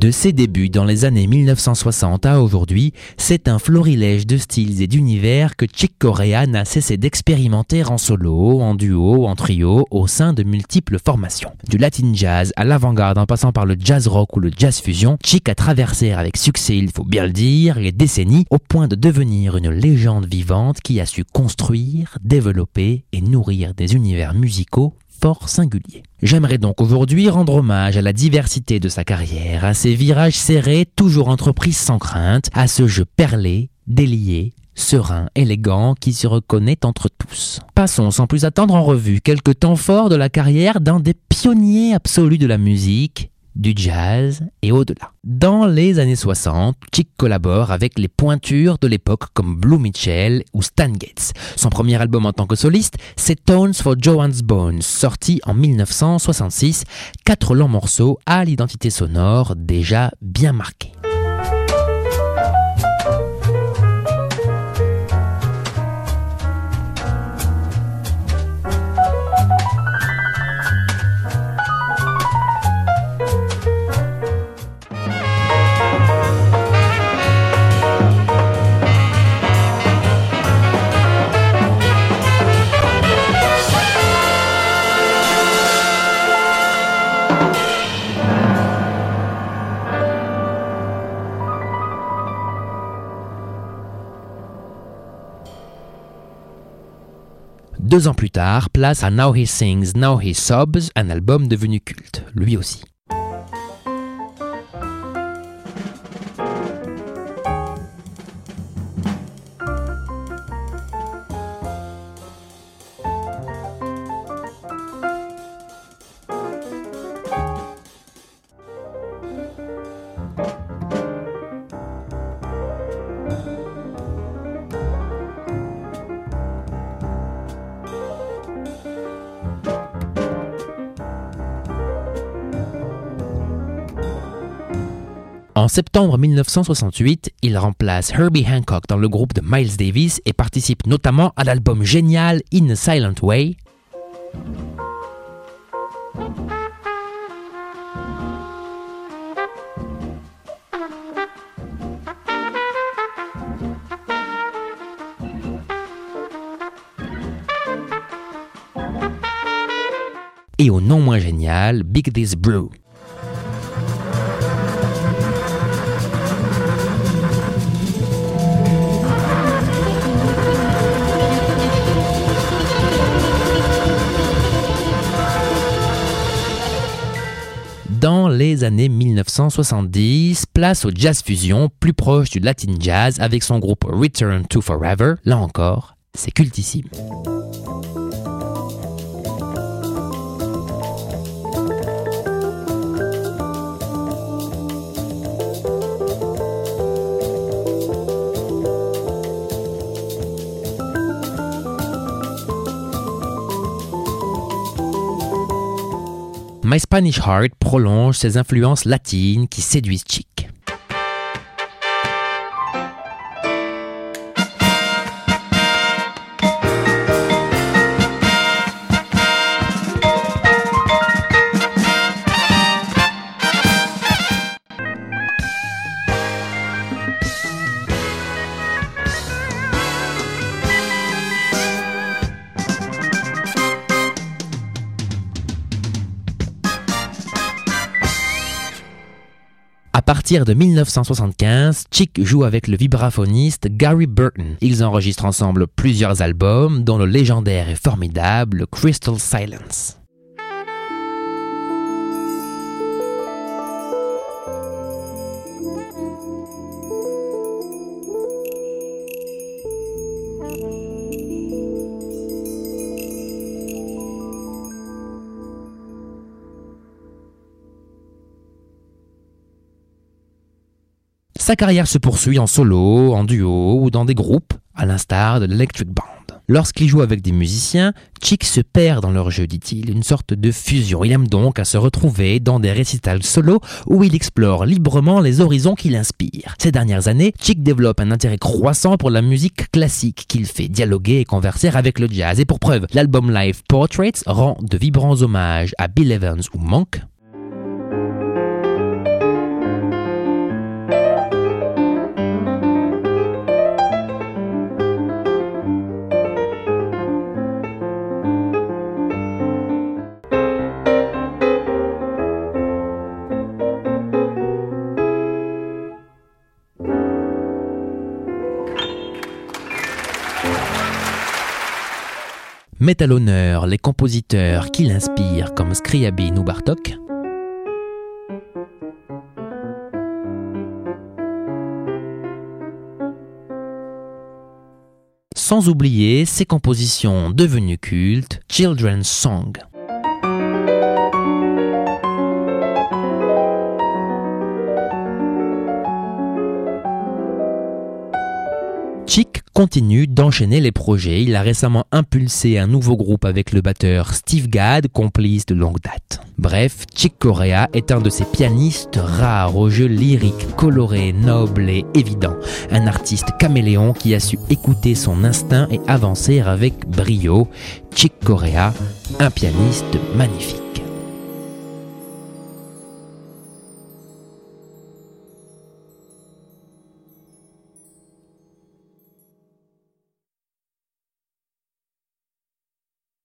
De ses débuts dans les années 1960 à aujourd'hui, c'est un florilège de styles et d'univers que Chick Corea n'a cessé d'expérimenter en solo, en duo, en trio, au sein de multiples formations. Du latin jazz à l'avant-garde en passant par le jazz rock ou le jazz fusion, Chick a traversé avec succès, il faut bien le dire, les décennies au point de devenir une légende vivante qui a su construire, développer et nourrir des univers musicaux J'aimerais donc aujourd'hui rendre hommage à la diversité de sa carrière, à ses virages serrés, toujours entrepris sans crainte, à ce jeu perlé, délié, serein, élégant qui se reconnaît entre tous. Passons sans plus attendre en revue quelques temps forts de la carrière d'un des pionniers absolus de la musique, du jazz et au-delà. Dans les années 60, Chick collabore avec les pointures de l'époque comme Blue Mitchell ou Stan Getz. Son premier album en tant que soliste, c'est Tones for Joanne's Bones, sorti en 1966, quatre longs morceaux à l'identité sonore déjà bien marquée. Deux ans plus tard, place à Now He Sings, Now He Sobs, un album devenu culte, lui aussi. En septembre 1968, il remplace Herbie Hancock dans le groupe de Miles Davis et participe notamment à l'album génial In a Silent Way. Et au non moins génial, Big This Brew. Les années 1970, place au jazz fusion, plus proche du latin jazz avec son groupe Return to Forever. Là encore, c'est cultissime. My Spanish Heart prolonge ses influences latines qui séduisent Chic. Partir de 1975, Chick joue avec le vibraphoniste Gary Burton. Ils enregistrent ensemble plusieurs albums, dont le légendaire et formidable Crystal Silence. Sa carrière se poursuit en solo, en duo ou dans des groupes, à l'instar de l'Electric Band. Lorsqu'il joue avec des musiciens, Chick se perd dans leur jeu, dit-il, une sorte de fusion. Il aime donc à se retrouver dans des récitals solo où il explore librement les horizons qui l'inspirent. Ces dernières années, Chick développe un intérêt croissant pour la musique classique qu'il fait dialoguer et converser avec le jazz. Et pour preuve, l'album live Portraits rend de vibrants hommages à Bill Evans ou Monk, met à l'honneur les compositeurs qui l'inspirent comme Scriabin ou Bartok, sans oublier ses compositions devenues cultes, Children's Song. Continue d'enchaîner les projets. Il a récemment impulsé un nouveau groupe avec le batteur Steve Gadd, complice de longue date. Bref, Chick Corea est un de ces pianistes rares au jeu lyrique, coloré, noble et évident. Un artiste caméléon qui a su écouter son instinct et avancer avec brio. Chick Corea, un pianiste magnifique.